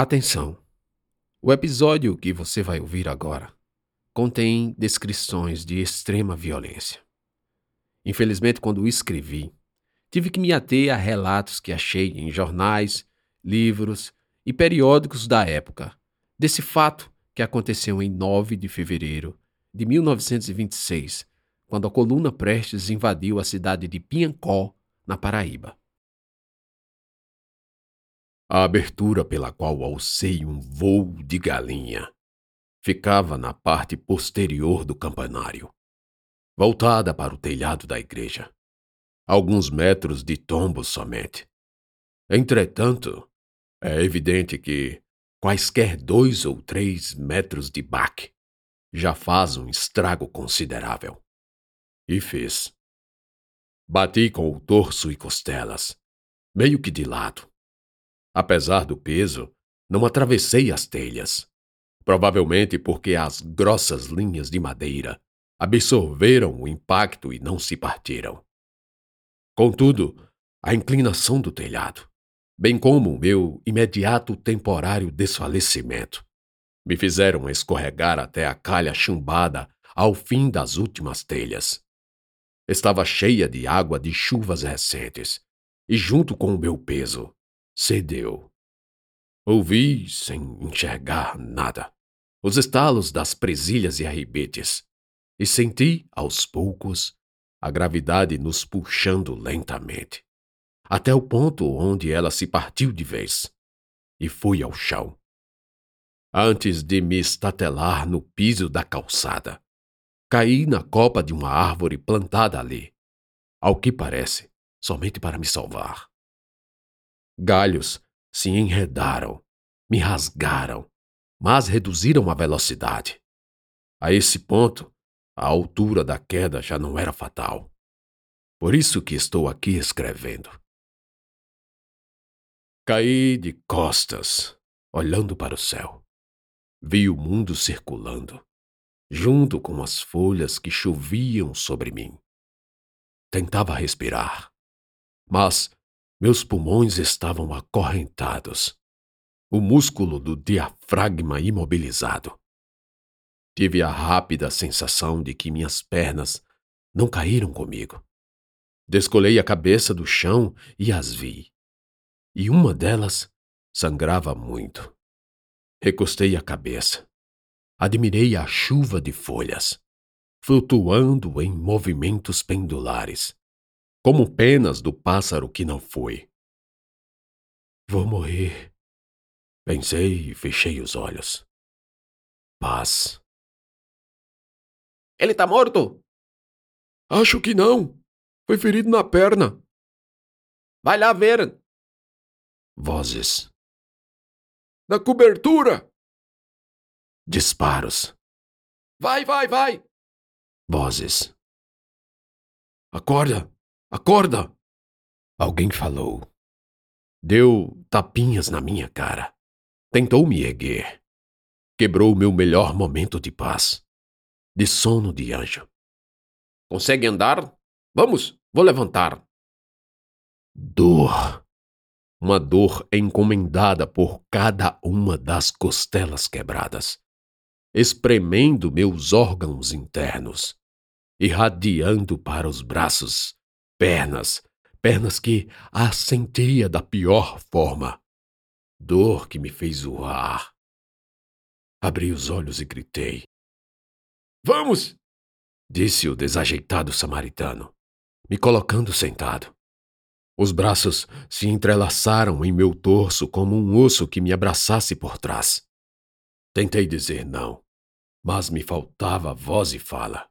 Atenção! O episódio que você vai ouvir agora contém descrições de extrema violência. Infelizmente, quando o escrevi, tive que me ater a relatos que achei em jornais, livros e periódicos da época desse fato que aconteceu em 9 de fevereiro de 1926, quando a coluna Prestes invadiu a cidade de Piancó, na Paraíba. A abertura pela qual alcei um vôo de galinha ficava na parte posterior do campanário, voltada para o telhado da igreja, alguns metros de tombo somente. Entretanto, é evidente que quaisquer dois ou três metros de baque já faz um estrago considerável. E fez. Bati com o torso e costelas, meio que de lado Apesar do peso, não atravessei as telhas. Provavelmente porque as grossas linhas de madeira absorveram o impacto e não se partiram. Contudo, a inclinação do telhado, bem como o meu imediato temporário desfalecimento, me fizeram escorregar até a calha chumbada ao fim das últimas telhas. Estava cheia de água de chuvas recentes, e junto com o meu peso, cedeu. Ouvi, sem enxergar nada, os estalos das presilhas e arribetes, e senti, aos poucos, a gravidade nos puxando lentamente, até o ponto onde ela se partiu de vez, e fui ao chão. Antes de me estatelar no piso da calçada, caí na copa de uma árvore plantada ali, ao que parece, somente para me salvar. Galhos se enredaram, me rasgaram, mas reduziram a velocidade. A esse ponto, a altura da queda já não era fatal. Por isso que estou aqui escrevendo. Caí de costas, olhando para o céu. Vi o mundo circulando, junto com as folhas que choviam sobre mim. Tentava respirar, mas meus pulmões estavam acorrentados, o músculo do diafragma imobilizado. Tive a rápida sensação de que minhas pernas não caíram comigo. Descolei a cabeça do chão e as vi. E uma delas sangrava muito. Recostei a cabeça. Admirei a chuva de folhas, flutuando em movimentos pendulares como penas do pássaro que não foi. Vou morrer. Pensei e fechei os olhos. Paz. Ele tá morto? Acho que não. Foi ferido na perna. Vai lá ver. Vozes. Na cobertura! Disparos. Vai, vai, vai! Vozes. Acorda! Acorda! Alguém falou. Deu tapinhas na minha cara. Tentou me erguer. Quebrou meu melhor momento de paz. De sono de anjo. Consegue andar? Vamos, vou levantar. Dor. Uma dor encomendada por cada uma das costelas quebradas, espremendo meus órgãos internos, irradiando para os braços Pernas, pernas que a da pior forma. Dor que me fez urrar. Abri os olhos e gritei. Vamos! disse o desajeitado samaritano, me colocando sentado. Os braços se entrelaçaram em meu torso como um osso que me abraçasse por trás. Tentei dizer não, mas me faltava voz e fala.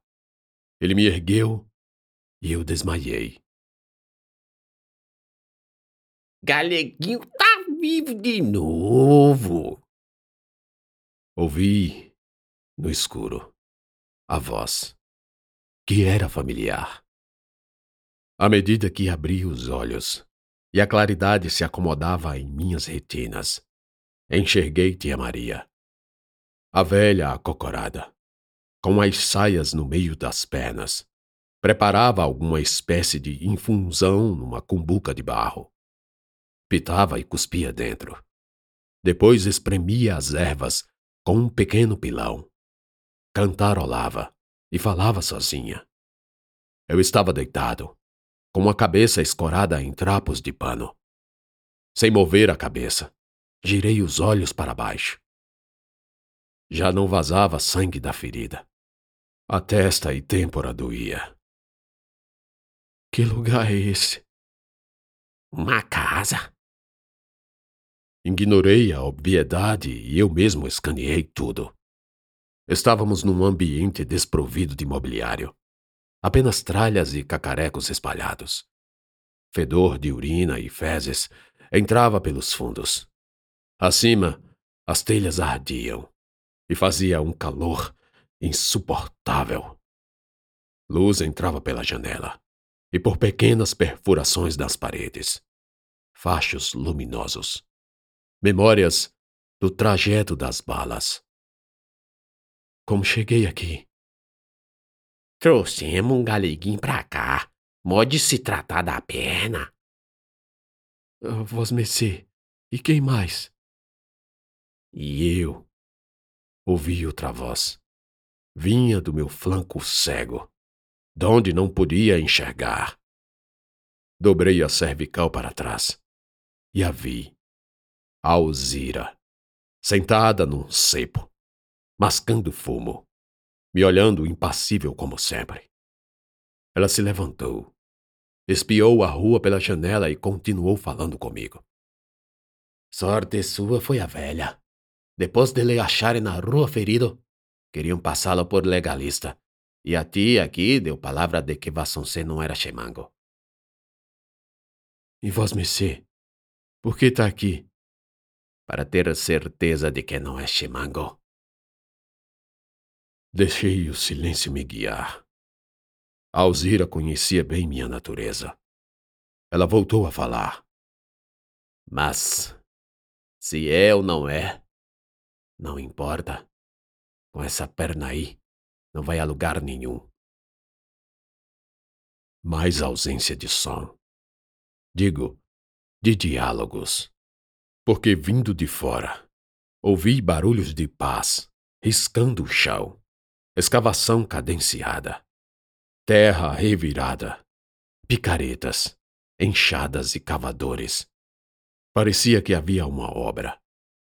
Ele me ergueu e eu desmaiei. Galeguinho tá vivo de novo. Ouvi, no escuro, a voz, que era familiar. À medida que abri os olhos e a claridade se acomodava em minhas retinas, enxerguei Tia Maria, a velha acocorada, com as saias no meio das pernas, Preparava alguma espécie de infusão numa cumbuca de barro. Pitava e cuspia dentro. Depois espremia as ervas com um pequeno pilão. Cantarolava e falava sozinha. Eu estava deitado, com a cabeça escorada em trapos de pano. Sem mover a cabeça, girei os olhos para baixo. Já não vazava sangue da ferida. A testa e têmpora doía. Que lugar é esse? Uma casa. Ignorei a obviedade e eu mesmo escaneei tudo. Estávamos num ambiente desprovido de mobiliário. Apenas tralhas e cacarecos espalhados. Fedor de urina e fezes entrava pelos fundos. Acima, as telhas ardiam e fazia um calor insuportável. Luz entrava pela janela e por pequenas perfurações das paredes. Fachos luminosos. Memórias do trajeto das balas. Como cheguei aqui? Trouxemos um galeguinho pra cá. Pode se tratar da perna. Uh, Vos Mercê, e quem mais? E eu ouvi outra voz. Vinha do meu flanco cego donde não podia enxergar. Dobrei a cervical para trás e a vi. Alzira, sentada num cepo, mascando fumo, me olhando impassível como sempre. Ela se levantou, espiou a rua pela janela e continuou falando comigo. Sorte sua foi a velha. Depois de lhe acharem na rua ferido, queriam passá-lo por legalista e a ti aqui deu palavra de que Vassoncé não era chemango. E vós, Mercê, por que está aqui? Para ter certeza de que não é chemango. Deixei o silêncio me guiar. Alzira conhecia bem minha natureza. Ela voltou a falar. Mas, se é ou não é, não importa. Com essa perna aí, não vai a lugar nenhum. Mais ausência de som. Digo, de diálogos. Porque vindo de fora, ouvi barulhos de paz, riscando o chão, escavação cadenciada, terra revirada, picaretas, enxadas e cavadores. Parecia que havia uma obra,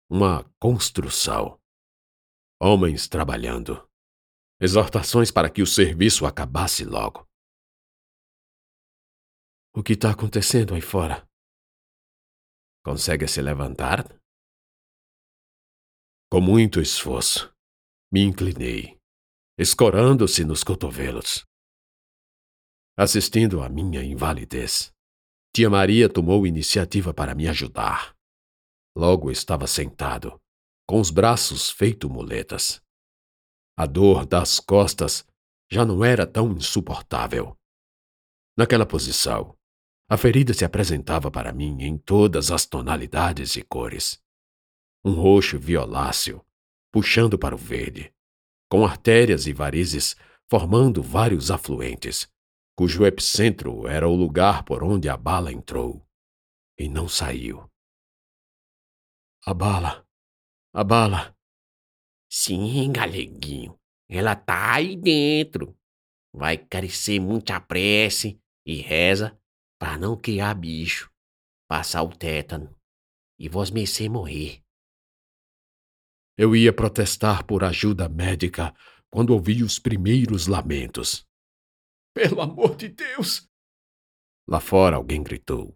uma construção. Homens trabalhando, exortações para que o serviço acabasse logo. O que está acontecendo aí fora? Consegue se levantar? Com muito esforço, me inclinei, escorando-se nos cotovelos. Assistindo à minha invalidez, tia Maria tomou iniciativa para me ajudar. Logo estava sentado, com os braços feito muletas. A dor das costas já não era tão insuportável. Naquela posição, a ferida se apresentava para mim em todas as tonalidades e cores. Um roxo violáceo, puxando para o verde, com artérias e varizes formando vários afluentes, cujo epicentro era o lugar por onde a bala entrou e não saiu. A bala! A bala! Sim, galeguinho. Ela tá aí dentro. Vai carecer muita prece e reza para não criar bicho, passar o tétano e vos mercê morrer. Eu ia protestar por ajuda médica quando ouvi os primeiros lamentos. Pelo amor de Deus! Lá fora alguém gritou.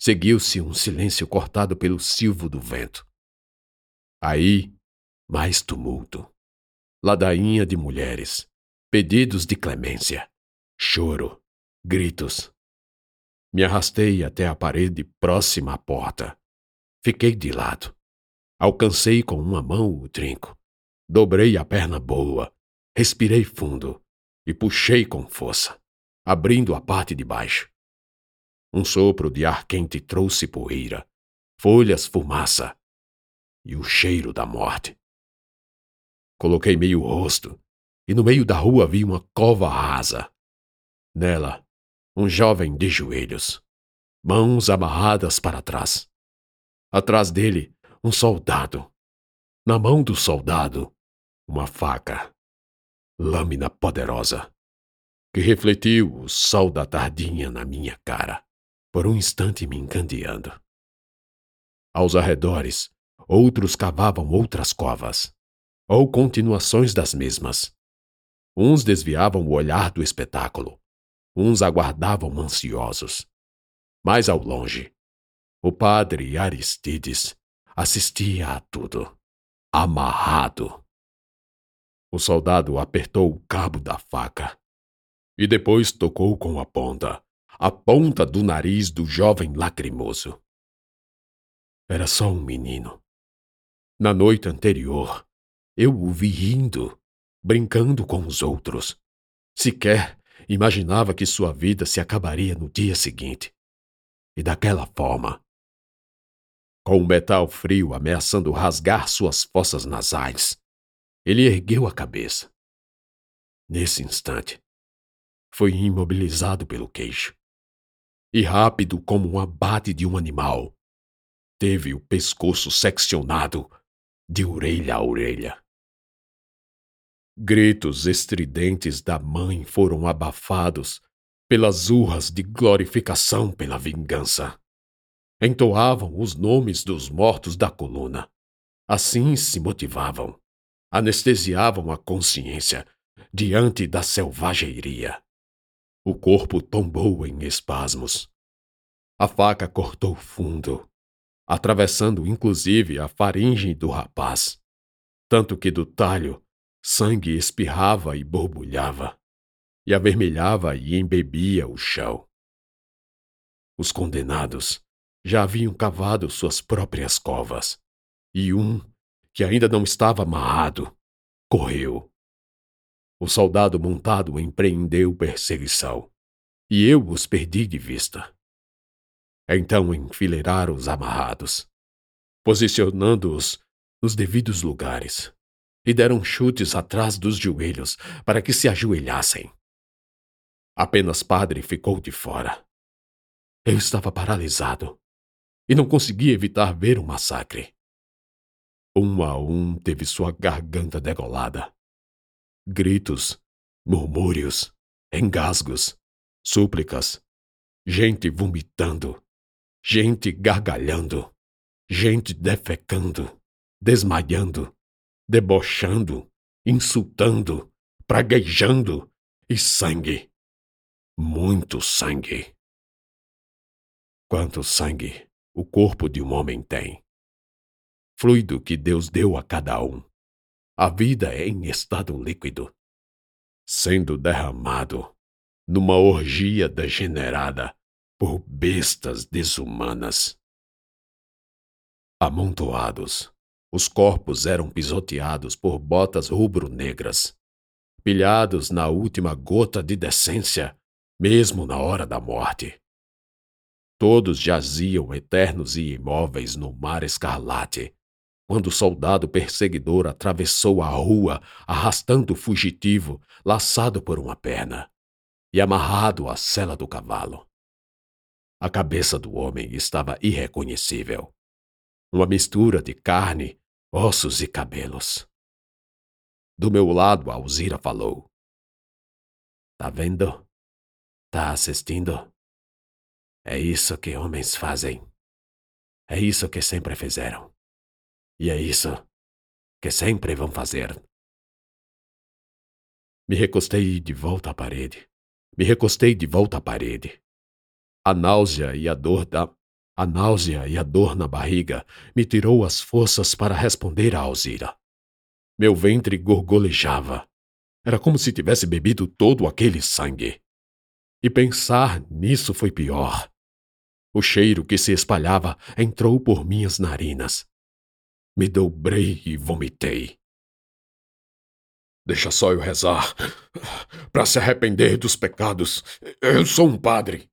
Seguiu-se um silêncio cortado pelo silvo do vento. Aí mais tumulto. Ladainha de mulheres, pedidos de clemência, choro, gritos. Me arrastei até a parede próxima à porta. Fiquei de lado. Alcancei com uma mão o trinco. Dobrei a perna boa, respirei fundo e puxei com força, abrindo a parte de baixo. Um sopro de ar quente trouxe poeira, folhas fumaça e o cheiro da morte. Coloquei meio rosto, e no meio da rua vi uma cova rasa. Nela, um jovem de joelhos, mãos amarradas para trás. Atrás dele, um soldado. Na mão do soldado, uma faca, lâmina poderosa, que refletiu o sol da tardinha na minha cara, por um instante me encandeando. Aos arredores, outros cavavam outras covas, ou continuações das mesmas. Uns desviavam o olhar do espetáculo, uns aguardavam ansiosos. Mais ao longe, o padre Aristides assistia a tudo, amarrado. O soldado apertou o cabo da faca e depois tocou com a ponta, a ponta do nariz do jovem lacrimoso. Era só um menino. Na noite anterior, eu o vi rindo, brincando com os outros. Sequer imaginava que sua vida se acabaria no dia seguinte. E daquela forma. Com o metal frio ameaçando rasgar suas fossas nasais, ele ergueu a cabeça. Nesse instante, foi imobilizado pelo queixo. E rápido como um abate de um animal, teve o pescoço seccionado de orelha a orelha. Gritos estridentes da mãe foram abafados pelas urras de glorificação pela vingança. Entoavam os nomes dos mortos da coluna. Assim se motivavam, anestesiavam a consciência diante da selvageria. O corpo tombou em espasmos. A faca cortou fundo, atravessando inclusive a faringe do rapaz, tanto que do talho sangue espirrava e borbulhava, e avermelhava e embebia o chão. Os condenados já haviam cavado suas próprias covas, e um, que ainda não estava amarrado, correu o soldado montado empreendeu perseguição, e eu os perdi de vista. Então enfileiraram os amarrados, posicionando-os nos devidos lugares, e deram chutes atrás dos joelhos para que se ajoelhassem. Apenas padre ficou de fora. Eu estava paralisado e não conseguia evitar ver o massacre. Um a um teve sua garganta degolada gritos, murmúrios, engasgos, súplicas, gente vomitando, gente gargalhando, gente defecando, desmaiando, debochando, insultando, praguejando e sangue. Muito sangue. Quanto sangue o corpo de um homem tem? Fluido que Deus deu a cada um a vida é em estado líquido, sendo derramado numa orgia degenerada por bestas desumanas. Amontoados, os corpos eram pisoteados por botas rubro-negras, pilhados na última gota de decência, mesmo na hora da morte. Todos jaziam eternos e imóveis no mar escarlate, quando o soldado perseguidor atravessou a rua, arrastando o fugitivo, laçado por uma perna e amarrado à sela do cavalo. A cabeça do homem estava irreconhecível. Uma mistura de carne, ossos e cabelos. Do meu lado, Alzira falou. Tá vendo? Tá assistindo? É isso que homens fazem. É isso que sempre fizeram. E é isso que sempre vão fazer. Me recostei de volta à parede. Me recostei de volta à parede. A náusea e a dor da a náusea e a dor na barriga me tirou as forças para responder a Alzira. Meu ventre gorgolejava. Era como se tivesse bebido todo aquele sangue. E pensar nisso foi pior. O cheiro que se espalhava entrou por minhas narinas me dobrei e vomitei. Deixa só eu rezar. Para se arrepender dos pecados. Eu sou um padre.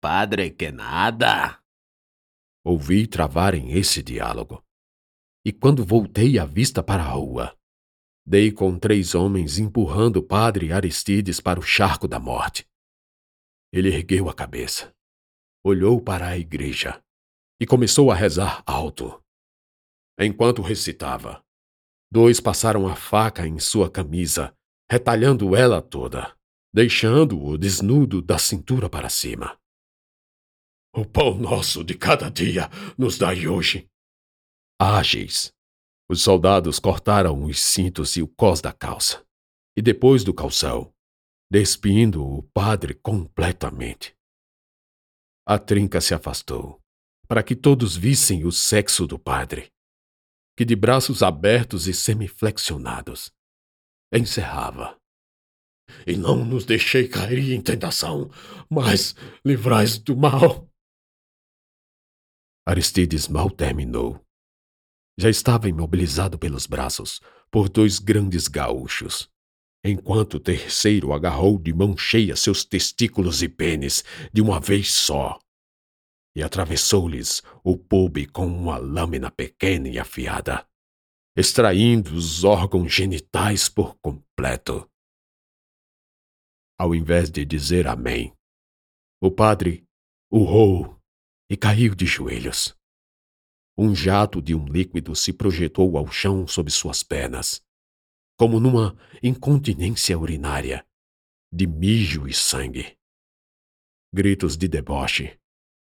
Padre que nada. Ouvi travarem esse diálogo. E quando voltei a vista para a rua, dei com três homens empurrando o padre Aristides para o charco da morte. Ele ergueu a cabeça, olhou para a igreja e começou a rezar alto Enquanto recitava, dois passaram a faca em sua camisa, retalhando ela toda, deixando-o desnudo da cintura para cima. O pão nosso de cada dia nos dai hoje. Ágeis, os soldados cortaram os cintos e o cós da calça, e depois do calção, despindo o padre completamente. A trinca se afastou, para que todos vissem o sexo do padre, que de braços abertos e semiflexionados, encerrava. E não nos deixei cair em tentação, mas livrais do mal. Aristides mal terminou. Já estava imobilizado pelos braços por dois grandes gaúchos, enquanto o terceiro agarrou de mão cheia seus testículos e pênis de uma vez só e atravessou-lhes o pube com uma lâmina pequena e afiada, extraindo os órgãos genitais por completo. Ao invés de dizer amém, o padre urrou e caiu de joelhos. Um jato de um líquido se projetou ao chão sob suas pernas como numa incontinência urinária, de mijo e sangue. Gritos de deboche,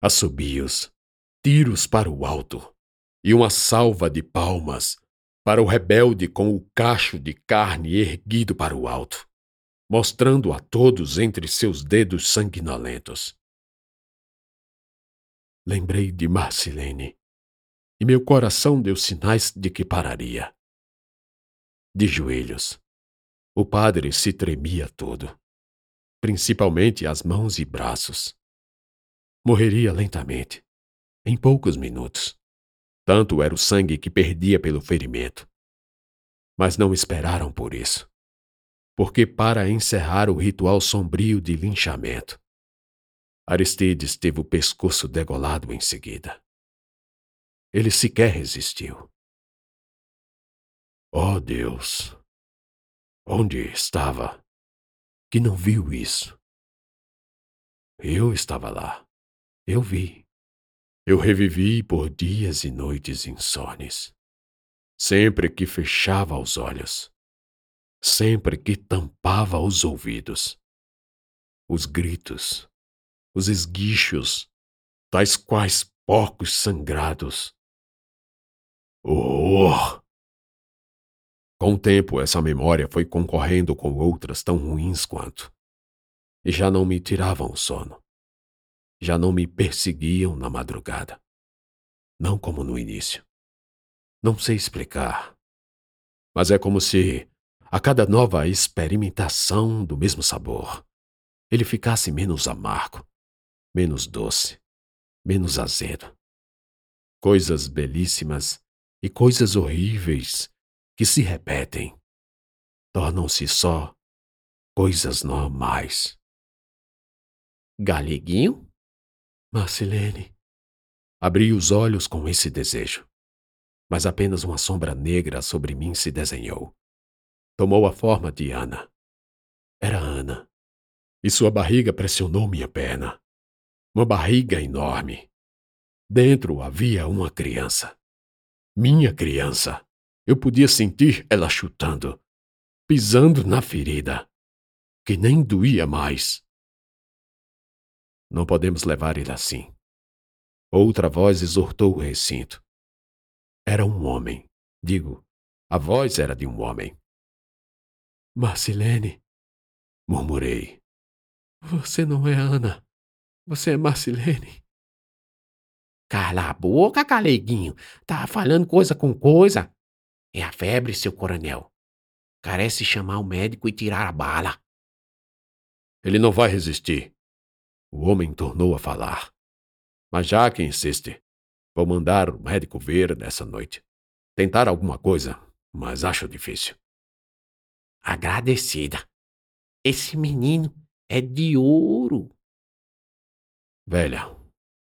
assobios, tiros para o alto e uma salva de palmas para o rebelde com o cacho de carne erguido para o alto, mostrando a todos entre seus dedos sanguinolentos. Lembrei de Marcilene, e meu coração deu sinais de que pararia de joelhos. O padre se tremia todo, principalmente as mãos e braços. Morreria lentamente, em poucos minutos. Tanto era o sangue que perdia pelo ferimento. Mas não esperaram por isso. Porque, para encerrar o ritual sombrio de linchamento, Aristides teve o pescoço degolado em seguida. Ele sequer resistiu. Oh Deus! Onde estava? Que não viu isso? Eu estava lá. Eu vi. Eu revivi por dias e noites insones. Sempre que fechava os olhos. Sempre que tampava os ouvidos. Os gritos, os esguichos, tais quais porcos sangrados. Oh! Com o tempo, essa memória foi concorrendo com outras tão ruins quanto. E já não me tiravam o sono. Já não me perseguiam na madrugada. Não como no início. Não sei explicar. Mas é como se, a cada nova experimentação do mesmo sabor, ele ficasse menos amargo, menos doce, menos azedo. Coisas belíssimas e coisas horríveis que se repetem, tornam-se só coisas normais. Galeguinho? Marcelene. Abri os olhos com esse desejo, mas apenas uma sombra negra sobre mim se desenhou. Tomou a forma de Ana. Era Ana. E sua barriga pressionou minha perna. Uma barriga enorme. Dentro havia uma criança. Minha criança. Eu podia sentir ela chutando, pisando na ferida, que nem doía mais. Não podemos levar ele assim. Outra voz exortou o recinto. Era um homem. Digo, a voz era de um homem. Marcilene, murmurei. Você não é Ana. Você é Marcilene. Cala a boca, caleguinho. Tá falando coisa com coisa. É a febre, seu coronel. Carece chamar o médico e tirar a bala. Ele não vai resistir. O homem tornou a falar. Mas já que insiste, vou mandar o médico ver nessa noite. Tentar alguma coisa, mas acho difícil. Agradecida. Esse menino é de ouro. Velha,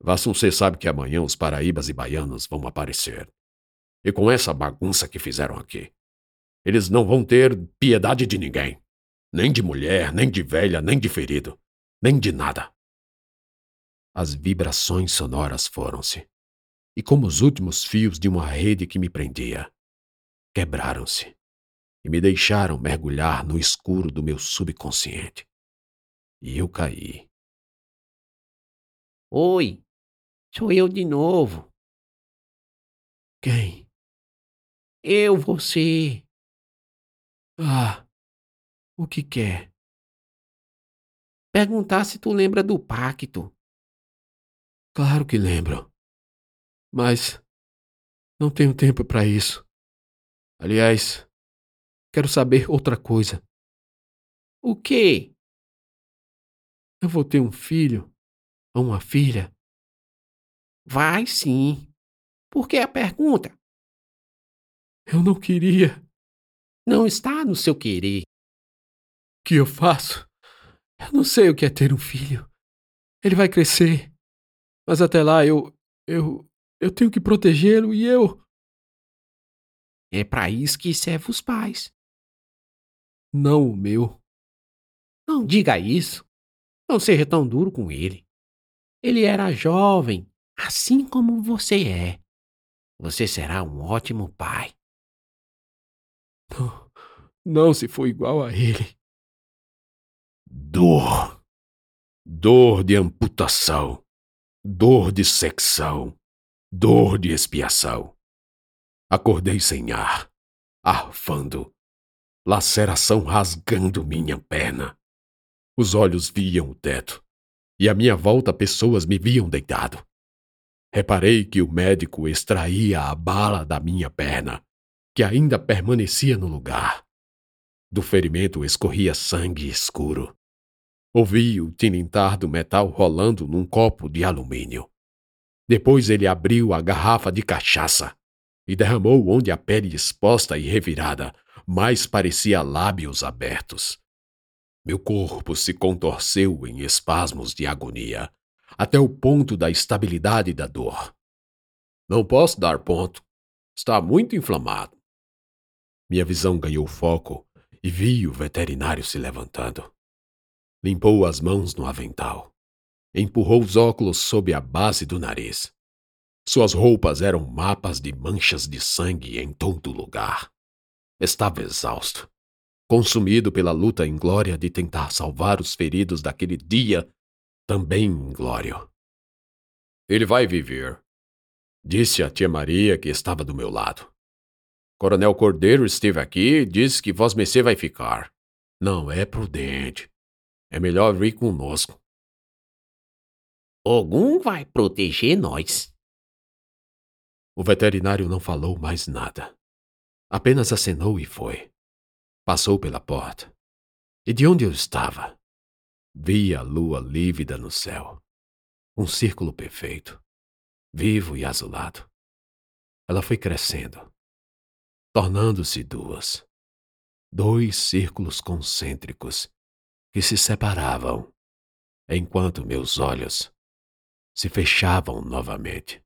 Vassuncê sabe que amanhã os paraíbas e baianos vão aparecer. E com essa bagunça que fizeram aqui, eles não vão ter piedade de ninguém. Nem de mulher, nem de velha, nem de ferido, nem de nada. As vibrações sonoras foram-se. e como os últimos fios de uma rede que me prendia. Quebraram-se e me deixaram mergulhar no escuro do meu subconsciente. E eu caí. Oi, sou eu de novo. Quem? Eu, você. Ah, o que quer? Perguntar se tu lembra do pacto. Claro que lembro. Mas não tenho tempo para isso. Aliás, quero saber outra coisa. O quê? Eu vou ter um filho ou uma filha? Vai sim. Por que a pergunta? Eu não queria. Não está no seu querer. O que eu faço? Eu não sei o que é ter um filho. Ele vai crescer. Mas até lá eu. Eu. Eu tenho que protegê-lo e eu. É para isso que serve os pais. Não o meu. Não diga isso. Não seja tão duro com ele. Ele era jovem, assim como você é. Você será um ótimo pai. Não, não se for igual a ele. Dor. Dor de amputação. Dor de secção dor de expiação. Acordei sem ar, arfando, laceração rasgando minha perna. Os olhos viam o teto, e à minha volta pessoas me viam deitado. Reparei que o médico extraía a bala da minha perna, que ainda permanecia no lugar. Do ferimento escorria sangue escuro. Ouvi o tilintar do metal rolando num copo de alumínio. Depois ele abriu a garrafa de cachaça e derramou onde a pele exposta e revirada mais parecia lábios abertos. Meu corpo se contorceu em espasmos de agonia, até o ponto da estabilidade da dor. Não posso dar ponto. Está muito inflamado. Minha visão ganhou foco e vi o veterinário se levantando. Limpou as mãos no avental empurrou os óculos sob a base do nariz. Suas roupas eram mapas de manchas de sangue em todo lugar. Estava exausto, consumido pela luta inglória de tentar salvar os feridos daquele dia, também inglório. Ele vai viver, disse a tia Maria que estava do meu lado. Coronel Cordeiro esteve aqui e disse que Vós Messê vai ficar. Não é prudente. É melhor vir conosco. Ogum vai proteger nós. O veterinário não falou mais nada. Apenas acenou e foi. Passou pela porta. E de onde eu estava? Vi a lua lívida no céu. Um círculo perfeito, vivo e azulado. Ela foi crescendo, tornando-se duas. Dois círculos concêntricos que se separavam, enquanto meus olhos se fechavam novamente.